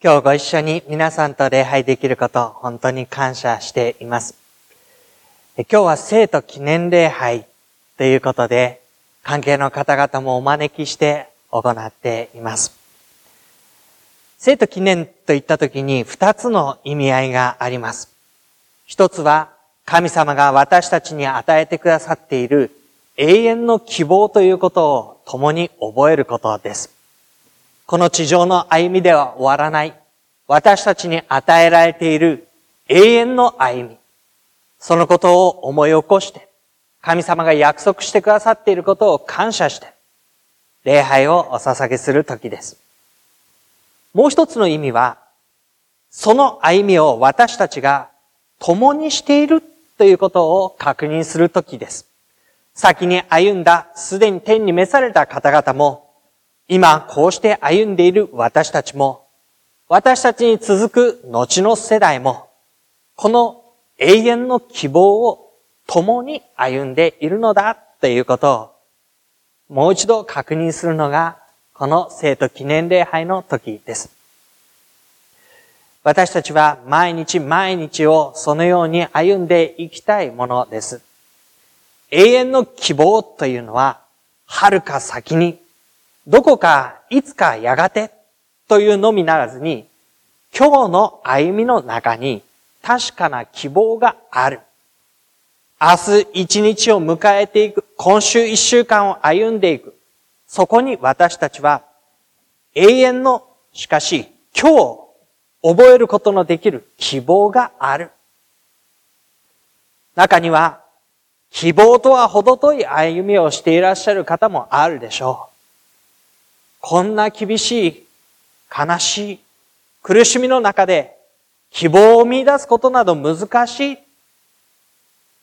今日ご一緒に皆さんと礼拝できること、本当に感謝しています。今日は生徒記念礼拝ということで、関係の方々もお招きして行っています。生徒記念といったときに二つの意味合いがあります。一つは神様が私たちに与えてくださっている永遠の希望ということを共に覚えることです。この地上の歩みでは終わらない、私たちに与えられている永遠の歩み。そのことを思い起こして、神様が約束してくださっていることを感謝して、礼拝をお捧げする時です。もう一つの意味は、その歩みを私たちが共にしているということを確認する時です。先に歩んだ、すでに天に召された方々も、今こうして歩んでいる私たちも、私たちに続く後の世代も、この永遠の希望を共に歩んでいるのだということを、もう一度確認するのが、この生徒記念礼拝の時です。私たちは毎日毎日をそのように歩んでいきたいものです。永遠の希望というのは、遥か先にどこか、いつかやがてというのみならずに、今日の歩みの中に確かな希望がある。明日一日を迎えていく、今週一週間を歩んでいく。そこに私たちは永遠の、しかし今日覚えることのできる希望がある。中には希望とは程遠い歩みをしていらっしゃる方もあるでしょう。こんな厳しい、悲しい、苦しみの中で希望を見出すことなど難しい。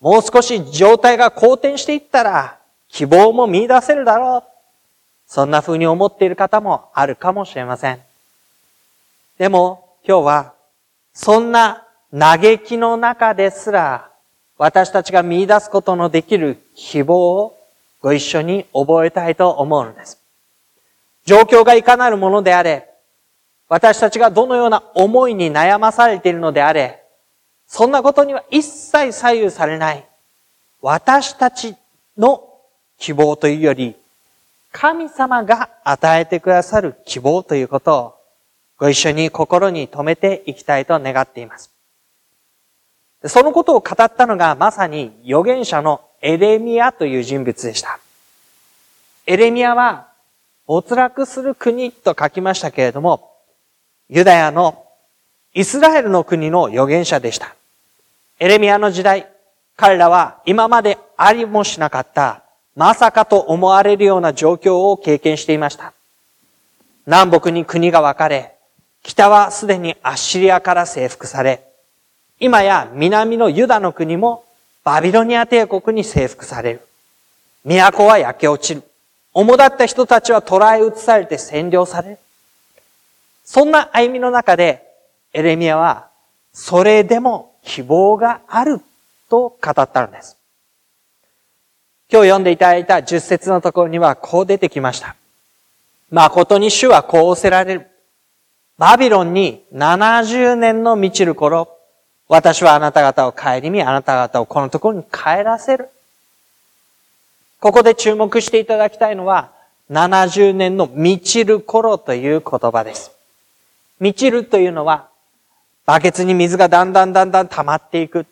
もう少し状態が好転していったら希望も見出せるだろう。そんな風に思っている方もあるかもしれません。でも今日はそんな嘆きの中ですら私たちが見出すことのできる希望をご一緒に覚えたいと思うのです。状況がいかなるものであれ、私たちがどのような思いに悩まされているのであれ、そんなことには一切左右されない。私たちの希望というより、神様が与えてくださる希望ということをご一緒に心に留めていきたいと願っています。そのことを語ったのがまさに預言者のエレミアという人物でした。エレミアは没落する国と書きましたけれども、ユダヤのイスラエルの国の預言者でした。エレミアの時代、彼らは今までありもしなかった、まさかと思われるような状況を経験していました。南北に国が分かれ、北はすでにアッシリアから征服され、今や南のユダの国もバビロニア帝国に征服される。都は焼け落ちる。主だった人たちは捕らえ移されて占領される。そんな歩みの中で、エレミアは、それでも希望があると語ったのです。今日読んでいただいた十節のところにはこう出てきました。誠に主はこう仰せられる。バビロンに70年の満ちる頃、私はあなた方を帰り見、あなた方をこのところに帰らせる。ここで注目していただきたいのは、70年の満ちる頃という言葉です。満ちるというのは、バケツに水がだんだんだんだん溜まっていく。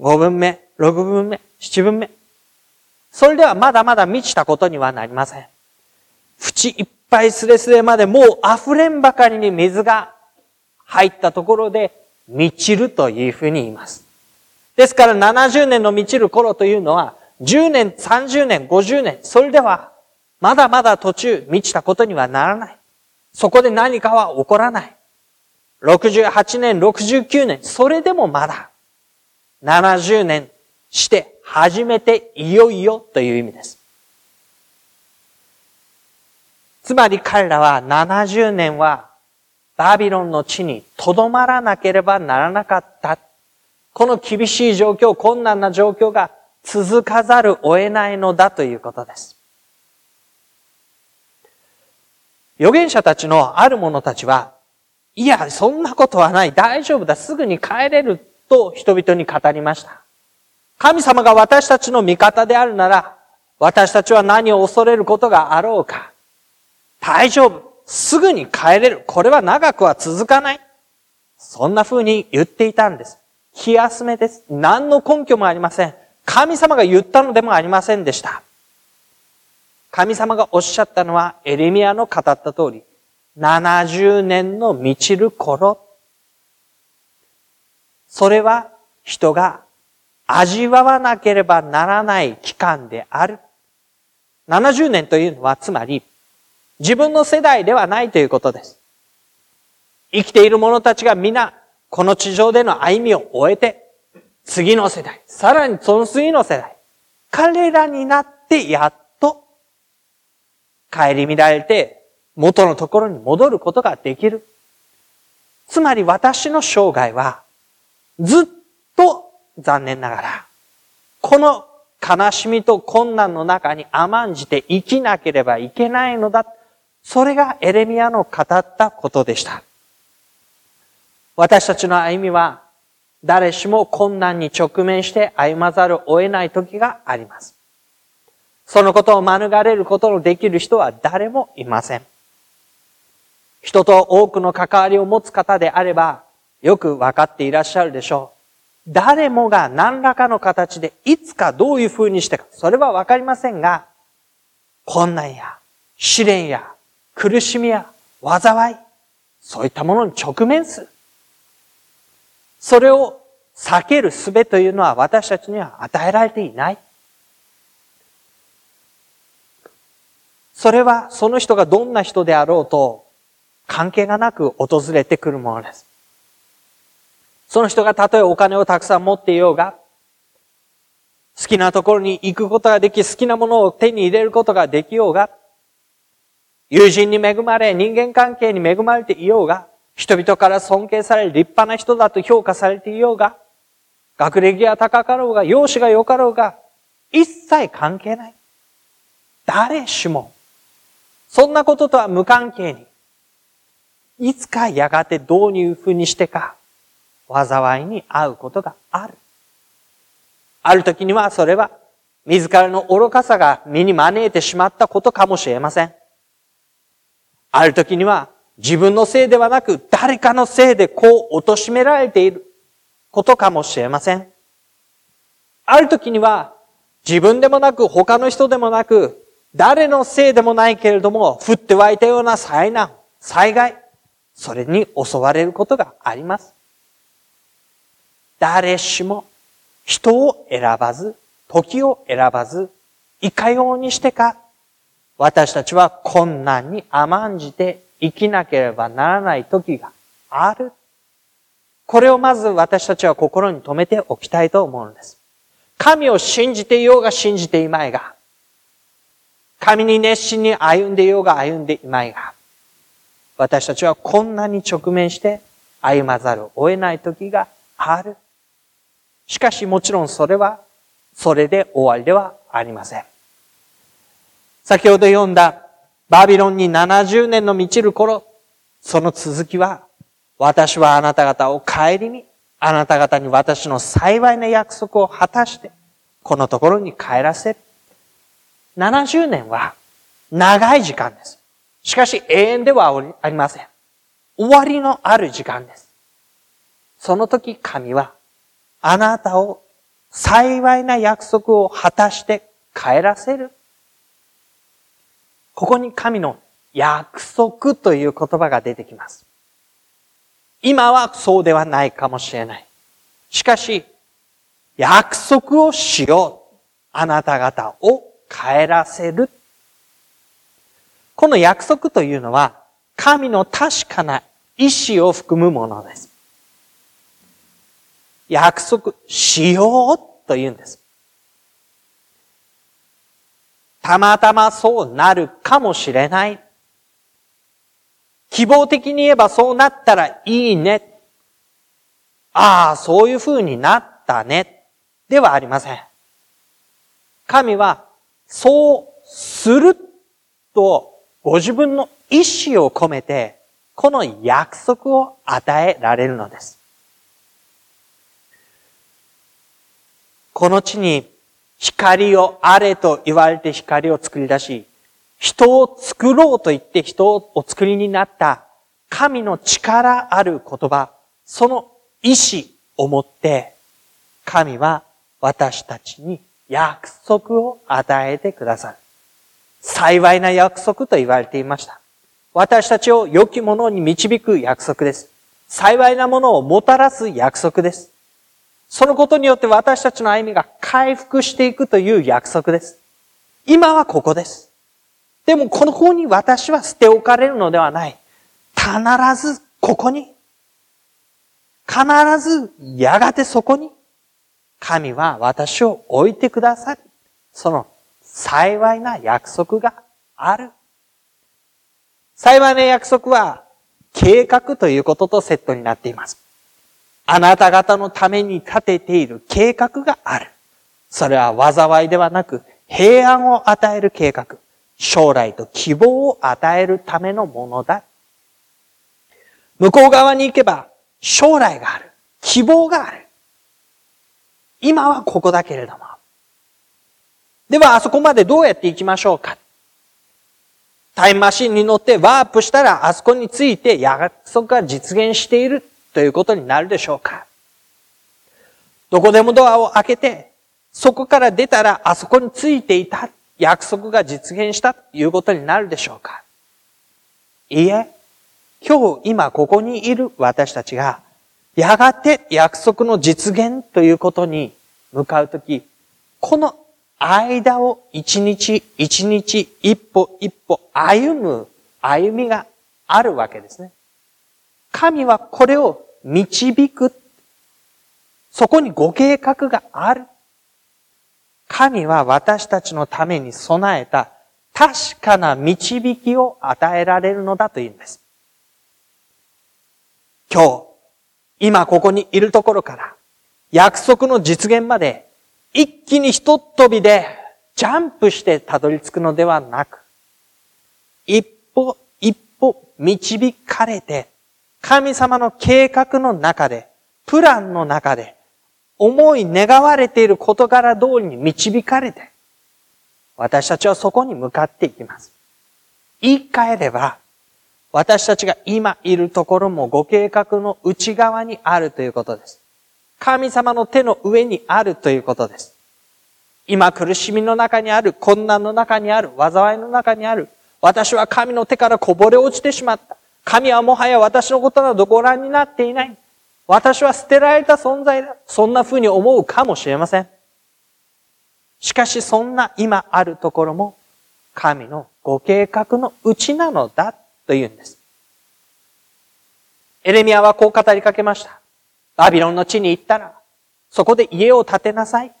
5分目、6分目、7分目。それではまだまだ満ちたことにはなりません。縁いっぱいスレスレまでもう溢れんばかりに水が入ったところで満ちるというふうに言います。ですから70年の満ちる頃というのは10年、30年、50年、それでは、まだまだ途中、満ちたことにはならない。そこで何かは起こらない。68年、69年、それでもまだ、70年して初めていよいよという意味です。つまり彼らは70年はバビロンの地に留まらなければならなかった。この厳しい状況、困難な状況が続かざるを得ないのだということです。預言者たちのある者たちは、いや、そんなことはない。大丈夫だ。すぐに帰れる。と人々に語りました。神様が私たちの味方であるなら、私たちは何を恐れることがあろうか。大丈夫。すぐに帰れる。これは長くは続かない。そんな風に言っていたんです。気休めです。何の根拠もありません。神様が言ったのでもありませんでした。神様がおっしゃったのは、エレミアの語った通り、70年の満ちる頃。それは人が味わわなければならない期間である。70年というのは、つまり、自分の世代ではないということです。生きている者たちが皆、この地上での歩みを終えて、次の世代、さらにその次の世代、彼らになってやっと帰り乱れて元のところに戻ることができる。つまり私の生涯はずっと残念ながら、この悲しみと困難の中に甘んじて生きなければいけないのだ。それがエレミアの語ったことでした。私たちの歩みは誰しも困難に直面して歩まざるを得ない時があります。そのことを免れることのできる人は誰もいません。人と多くの関わりを持つ方であれば、よくわかっていらっしゃるでしょう。誰もが何らかの形でいつかどういう風にしてか、それはわかりませんが、困難や試練や苦しみや災い、そういったものに直面する。それを避ける術というのは私たちには与えられていない。それはその人がどんな人であろうと関係がなく訪れてくるものです。その人がたとえお金をたくさん持っていようが、好きなところに行くことができ、好きなものを手に入れることができようが、友人に恵まれ、人間関係に恵まれていようが、人々から尊敬され、立派な人だと評価されていようが、学歴が高かろうが、容姿が良かろうが、一切関係ない。誰しもそんなこととは無関係に、いつかやがてどういうふうにしてか、災いに遭うことがある。ある時にはそれは、自らの愚かさが身に招いてしまったことかもしれません。ある時には、自分のせいではなく、誰かのせいでこう貶められていることかもしれません。ある時には、自分でもなく、他の人でもなく、誰のせいでもないけれども、降って湧いたような災難、災害、それに襲われることがあります。誰しも人を選ばず、時を選ばず、いかようにしてか、私たちは困難に甘んじて生きなければならない時がある。これをまず私たちは心に留めておきたいと思うのです。神を信じていようが信じていまいが、神に熱心に歩んでいようが歩んでいまいが、私たちはこんなに直面して歩まざるを得ない時がある。しかしもちろんそれは、それで終わりではありません。先ほど読んだバビロンに70年の満ちる頃、その続きは、私はあなた方を帰りに、あなた方に私の幸いな約束を果たして、このところに帰らせる。70年は長い時間です。しかし永遠ではありません。終わりのある時間です。その時神はあなたを幸いな約束を果たして帰らせる。ここに神の約束という言葉が出てきます。今はそうではないかもしれない。しかし、約束をしよう。あなた方を帰らせる。この約束というのは、神の確かな意志を含むものです。約束しようと言うんです。たまたまそうなるかもしれない。希望的に言えばそうなったらいいね。ああ、そういう風になったね。ではありません。神は、そうすると、ご自分の意志を込めて、この約束を与えられるのです。この地に光をあれと言われて光を作り出し、人を作ろうと言って人をお作りになった神の力ある言葉、その意志をもって、神は私たちに約束を与えてくださる。幸いな約束と言われていました。私たちを良きものに導く約束です。幸いなものをもたらす約束です。そのことによって私たちの歩みが回復していくという約束です。今はここです。でもこの方に私は捨て置かれるのではない。必ずここに。必ずやがてそこに。神は私を置いてくださり、その幸いな約束がある。幸いな約束は計画ということとセットになっています。あなた方のために立てている計画がある。それは災いではなく平安を与える計画。将来と希望を与えるためのものだ。向こう側に行けば将来がある。希望がある。今はここだけれども。では、あそこまでどうやって行きましょうかタイムマシンに乗ってワープしたら、あそこについて約束が実現しているということになるでしょうかどこでもドアを開けて、そこから出たらあそこについていた約束が実現したということになるでしょうかいいえ、今日今ここにいる私たちが、やがて約束の実現ということに向かうとき、この間を一日一日一歩一歩歩む歩みがあるわけですね。神はこれを導く。そこにご計画がある。神は私たちのために備えた確かな導きを与えられるのだというんです。今日、今ここにいるところから、約束の実現まで、一気に一飛びで、ジャンプしてたどり着くのではなく、一歩一歩導かれて、神様の計画の中で、プランの中で、思い願われている事柄通りに導かれて、私たちはそこに向かっていきます。言い換えれば、私たちが今いるところもご計画の内側にあるということです。神様の手の上にあるということです。今苦しみの中にある、困難の中にある、災いの中にある、私は神の手からこぼれ落ちてしまった。神はもはや私のことなどご覧になっていない。私は捨てられた存在だ。そんな風に思うかもしれません。しかしそんな今あるところも神のご計画のうちなのだというんです。エレミアはこう語りかけました。バビロンの地に行ったら、そこで家を建てなさい。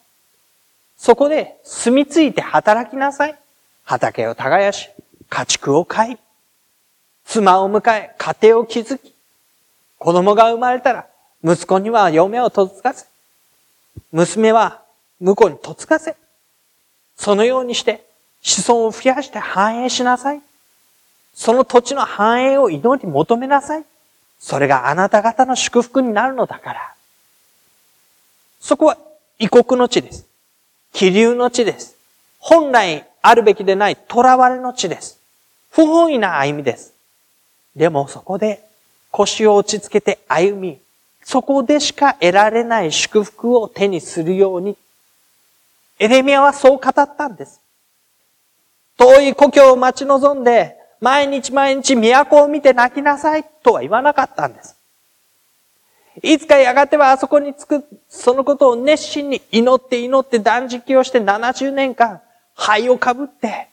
そこで住み着いて働きなさい。畑を耕し、家畜を飼い、妻を迎え、家庭を築き、子供が生まれたら、息子には嫁を嫁がせ、娘は婿に嫁がせ、そのようにして子孫を増やして繁栄しなさい。その土地の繁栄を祈り求めなさい。それがあなた方の祝福になるのだから。そこは異国の地です。気流の地です。本来あるべきでない囚われの地です。不本意な歩みです。でもそこで腰を落ち着けて歩み、そこでしか得られない祝福を手にするように、エレミアはそう語ったんです。遠い故郷を待ち望んで、毎日毎日都を見て泣きなさいとは言わなかったんです。いつかやがてはあそこに着く、そのことを熱心に祈って祈って断食をして70年間、灰をかぶって、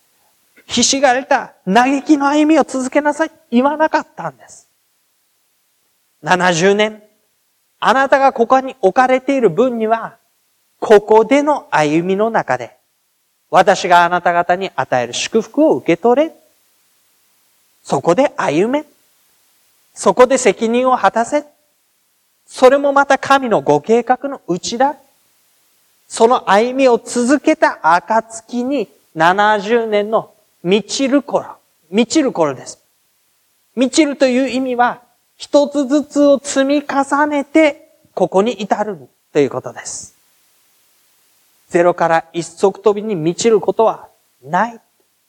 ひしがれた嘆きの歩みを続けなさい。言わなかったんです。70年、あなたがここに置かれている分には、ここでの歩みの中で、私があなた方に与える祝福を受け取れ。そこで歩め。そこで責任を果たせ。それもまた神のご計画のうちだ。その歩みを続けた暁に70年の満ちる頃、満ちる頃です。満ちるという意味は、一つずつを積み重ねて、ここに至るということです。ゼロから一足飛びに満ちることはない。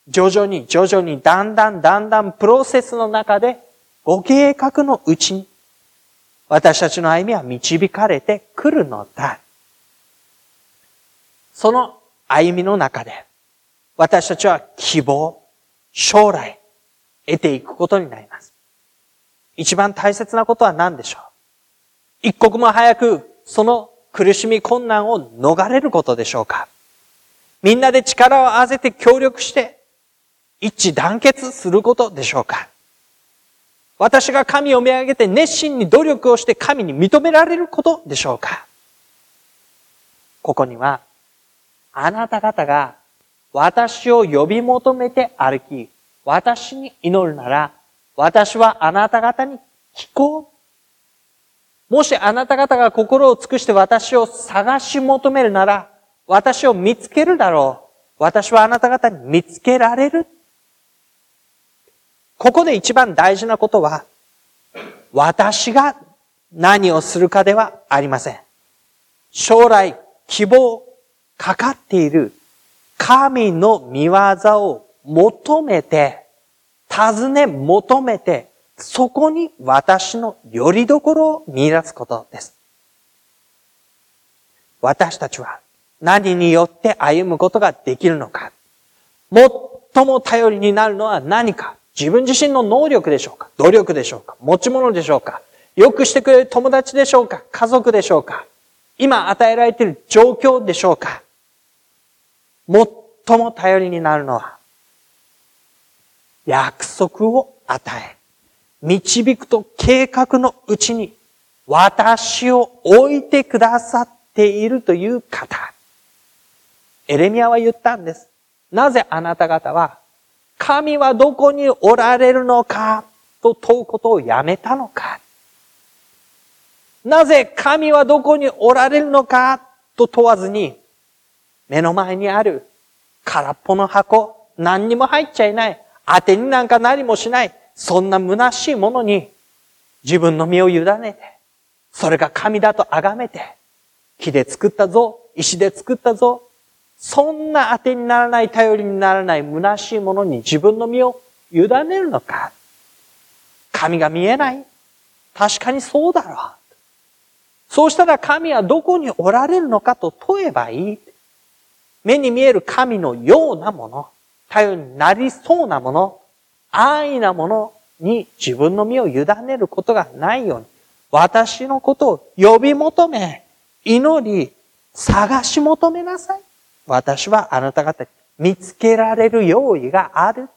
徐々に徐々にだんだんだんだんプロセスの中でご計画のうちに私たちの歩みは導かれてくるのだ。その歩みの中で私たちは希望、将来、得ていくことになります。一番大切なことは何でしょう？一刻も早くその苦しみ困難を逃れることでしょうか？みんなで力を合わせて協力して一致団結することでしょうか？私が神を見上げて熱心に努力をして神に認められることでしょうか？ここには、あなた方が私を呼び求めて歩き、私に祈るなら、私はあなた方に聞こう。もしあなた方が心を尽くして私を探し求めるなら、私を見つけるだろう。私はあなた方に見つけられる。ここで一番大事なことは、私が何をするかではありません。将来、希望、かかっている神の見業を求めて、尋ね求めて、そこに私のよりどころを見出すことです。私たちは何によって歩むことができるのか。最も頼りになるのは何か。自分自身の能力でしょうか努力でしょうか持ち物でしょうか良くしてくれる友達でしょうか家族でしょうか今与えられている状況でしょうか最も頼りになるのは約束を与え導くと計画のうちに私を置いてくださっているという方。エレミアは言ったんです。なぜあなた方は神はどこにおられるのかと問うことをやめたのかなぜ神はどこにおられるのかと問わずに目の前にある空っぽの箱、何にも入っちゃいない、当てになんかなりもしない、そんな虚しいものに自分の身を委ねて、それが神だと崇めて、木で作ったぞ、石で作ったぞ、そんな当てにならない、頼りにならない、虚しいものに自分の身を委ねるのか神が見えない確かにそうだろう。そうしたら神はどこにおられるのかと問えばいい。目に見える神のようなもの、頼りになりそうなもの、安易なものに自分の身を委ねることがないように、私のことを呼び求め、祈り、探し求めなさい。私はあなた方に見つけられる用意がある。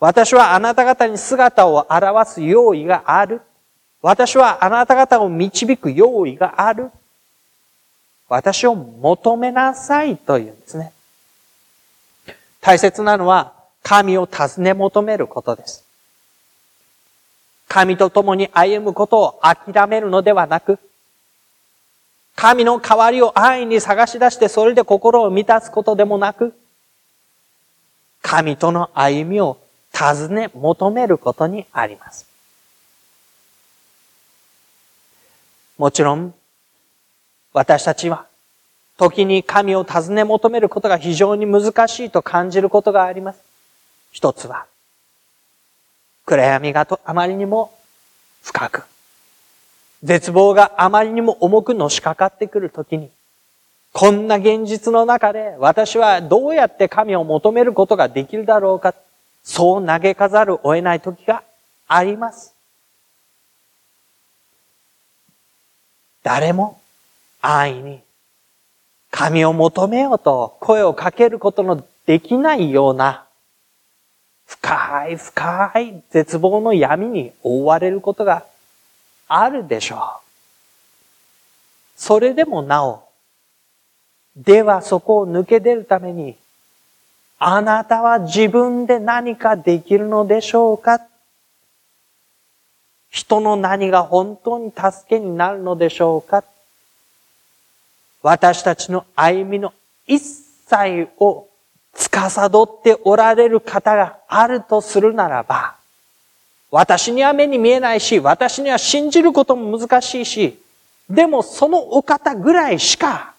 私はあなた方に姿を表す用意がある。私はあなた方を導く用意がある。私を求めなさいというんですね。大切なのは神を尋ね求めることです。神と共に歩むことを諦めるのではなく、神の代わりを安易に探し出してそれで心を満たすことでもなく、神との歩みを尋ね求めることにあります。もちろん、私たちは、時に神を尋ね求めることが非常に難しいと感じることがあります。一つは、暗闇がとあまりにも深く、絶望があまりにも重くのしかかってくるときに、こんな現実の中で私はどうやって神を求めることができるだろうか、そう嘆かざるを得ない時があります。誰も安易に神を求めようと声をかけることのできないような深い深い絶望の闇に覆われることがあるでしょう。それでもなお、ではそこを抜け出るために、あなたは自分で何かできるのでしょうか？人の何が本当に助けになるのでしょうか？私たちの歩みの一切を司っておられる方があるとするならば、私には目に見えないし、私には信じることも難しいし、でもそのお方ぐらいしか、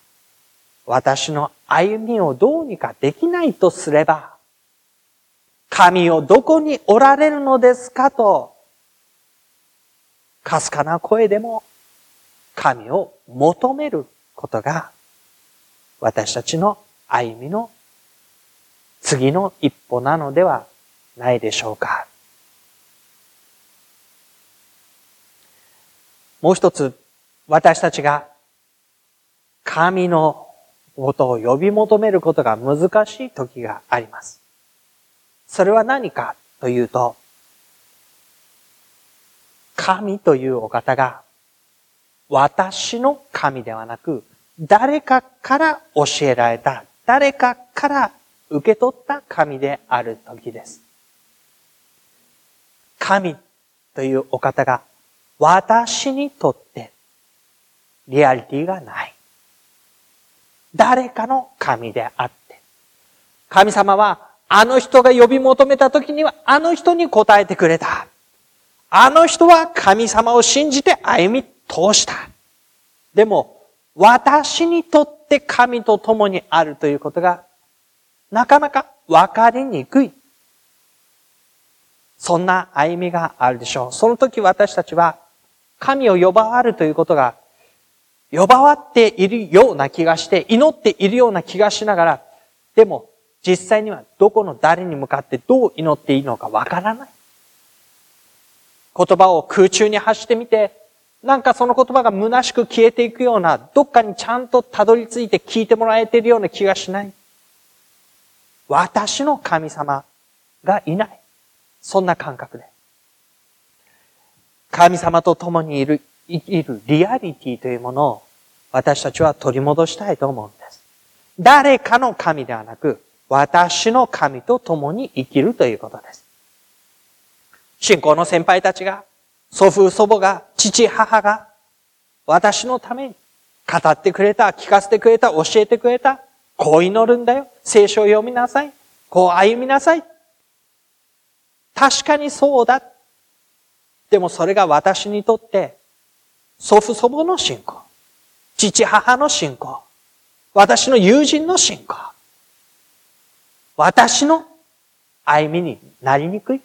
私の歩みをどうにかできないとすれば、神をどこにおられるのですかと、かすかな声でも神を求めることが、私たちの歩みの次の一歩なのではないでしょうか。もう一つ、私たちが神のことを呼び求めることが難しい時があります。それは何かというと、神というお方が私の神ではなく、誰かから教えられた、誰かから受け取った神である時です。神というお方が私にとってリアリティがない。誰かの神であって。神様はあの人が呼び求めた時にはあの人に答えてくれた。あの人は神様を信じて歩み通した。でも、私にとって神と共にあるということが、なかなか分かりにくい。そんな歩みがあるでしょう。その時私たちは、神を呼ばわるということが、呼ばわっているような気がして、祈っているような気がしながら、でも、実際にはどこの誰に向かってどう祈っていいのかわからない。言葉を空中に発してみて、なんかその言葉が虚しく消えていくような、どっかにちゃんとたどり着いて聞いてもらえているような気がしない。私の神様がいない。そんな感覚で。神様と共にいる、生きるリアリティというものを私たちは取り戻したいと思うんです。誰かの神ではなく、私の神と共に生きるということです。信仰の先輩たちが、祖父祖母が、父母が、私のために語ってくれた、聞かせてくれた、教えてくれた。こう祈るんだよ。聖書を読みなさい。こう歩みなさい。確かにそうだ。でもそれが私にとって、祖父祖母の信仰、父母の信仰、私の友人の信仰、私の歩みになりにくい。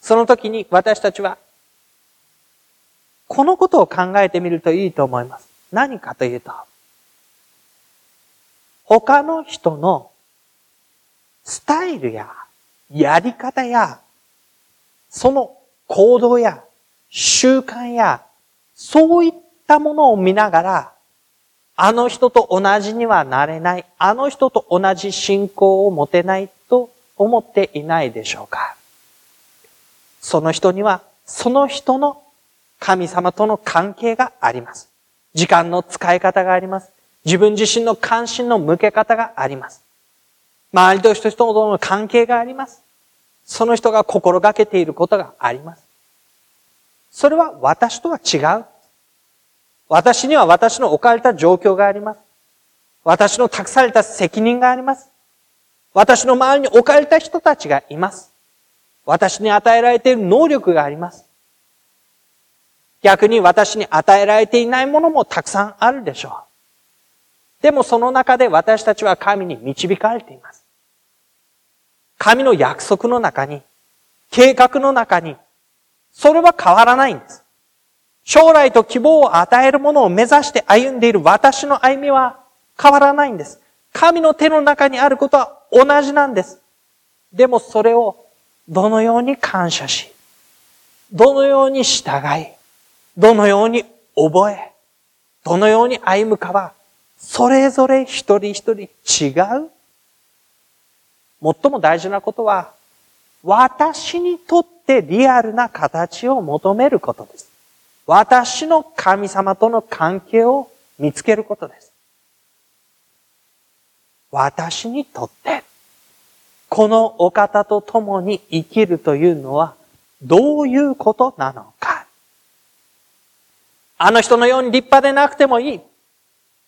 その時に私たちは、このことを考えてみるといいと思います。何かというと、他の人のスタイルややり方や、その行動や習慣や、そういったものを見ながら、あの人と同じにはなれない、あの人と同じ信仰を持てないと思っていないでしょうかその人には、その人の神様との関係があります。時間の使い方があります。自分自身の関心の向け方があります。周りと人との関係があります。その人が心がけていることがあります。それは私とは違う。私には私の置かれた状況があります。私の託された責任があります。私の周りに置かれた人たちがいます。私に与えられている能力があります。逆に私に与えられていないものもたくさんあるでしょう。でもその中で私たちは神に導かれています。神の約束の中に、計画の中に、それは変わらないんです。将来と希望を与えるものを目指して歩んでいる私の歩みは変わらないんです。神の手の中にあることは同じなんです。でもそれをどのように感謝し、どのように従い、どのように覚え、どのように歩むかは、それぞれ一人一人違う。最も大事なことは、私にとってリアルな形を求めることです。私の神様との関係を見つけることです。私にとって、このお方と共に生きるというのは、どういうことなのか。あの人のように立派でなくてもいい。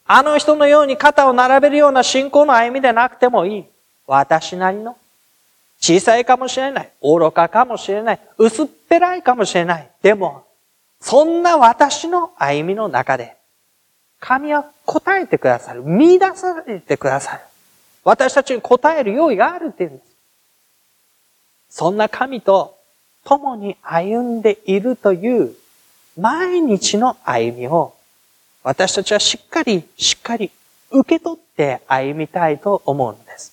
あの人のように肩を並べるような信仰の歩みでなくてもいい。私なりの。小さいかもしれない。愚かかもしれない。薄っぺらいかもしれない。でも、そんな私の歩みの中で、神は答えてくださる。見出されてくださる。私たちに答える用意があるっていうんです。そんな神と共に歩んでいるという毎日の歩みを私たちはしっかり、しっかり受け取って歩みたいと思うのです。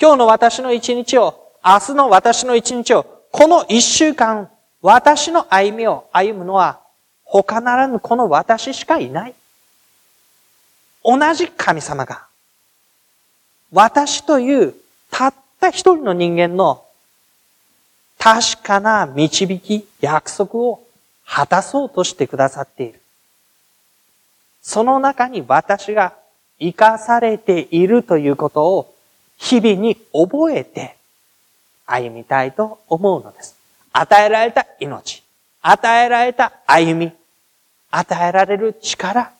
今日の私の一日を、明日の私の一日を、この一週間、私の歩みを歩むのは、他ならぬこの私しかいない。同じ神様が、私というたった一人の人間の確かな導き、約束を果たそうとしてくださっている。その中に私が生かされているということを日々に覚えて歩みたいと思うのです。与えられた命、与えられた歩み、与えられる力、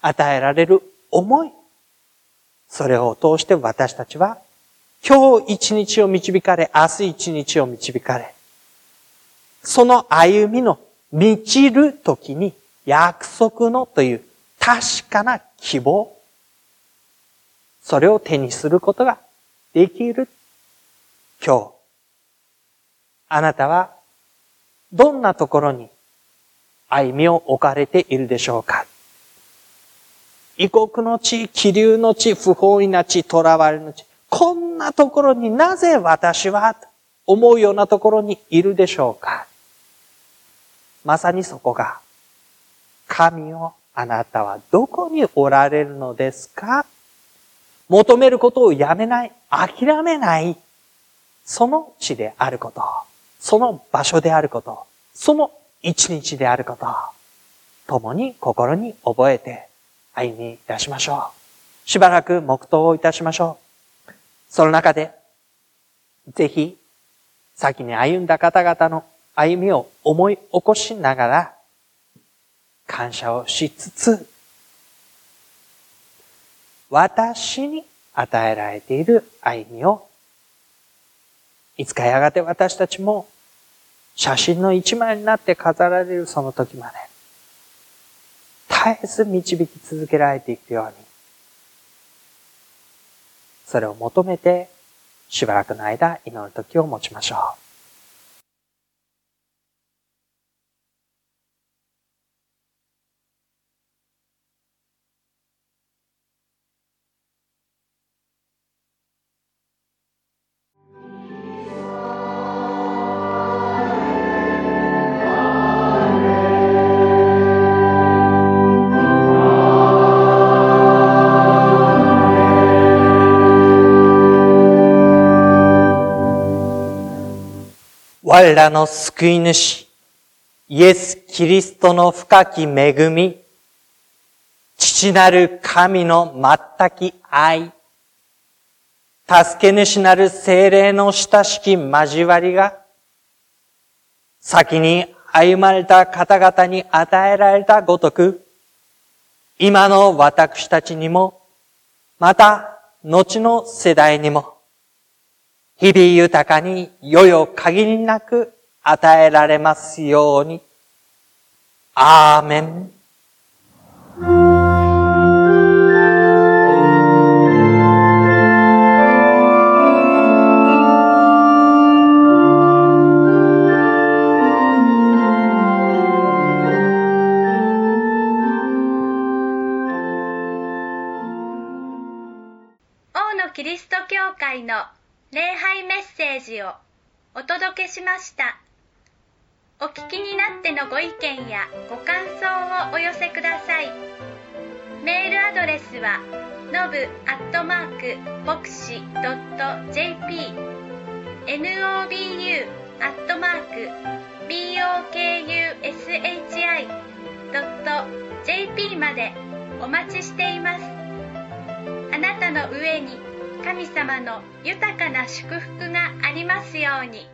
与えられる思い。それを通して私たちは今日一日を導かれ、明日一日を導かれ、その歩みの満ちる時に約束のという確かな希望、それを手にすることができる今日。あなたはどんなところに歩みを置かれているでしょうか異国の地、気流の地、不法意な地、囚われの地。こんなところになぜ私は思うようなところにいるでしょうか？まさにそこが、神をあなたはどこにおられるのですか？求めることをやめない、諦めない、その地であること、その場所であること、その一日であること、共に心に覚えて歩み出しましょう。しばらく黙祷をいたしましょう。その中で、ぜひ、先に歩んだ方々の歩みを思い起こしながら、感謝をしつつ、私に与えられている歩みを、いつかやがて私たちも写真の一枚になって飾られるその時まで、絶えず導き続けられていくように、それを求めて、しばらくの間祈る時を持ちましょう。我らの救い主、イエス・キリストの深き恵み、父なる神の全き愛、助け主なる精霊の親しき交わりが、先に歩まれた方々に与えられたごとく、今の私たちにも、また、後の世代にも、日々豊かに、よよ限りなく与えられますように。アーメン。ジをお届けしました。お聞きになってのご意見やご感想をお寄せください。メールアドレスはのぶアットマーク牧師 .jp nobu アットマーク bokushi ドット JP までお待ちしていますあなたの上に神様の豊かな祝福がありますように。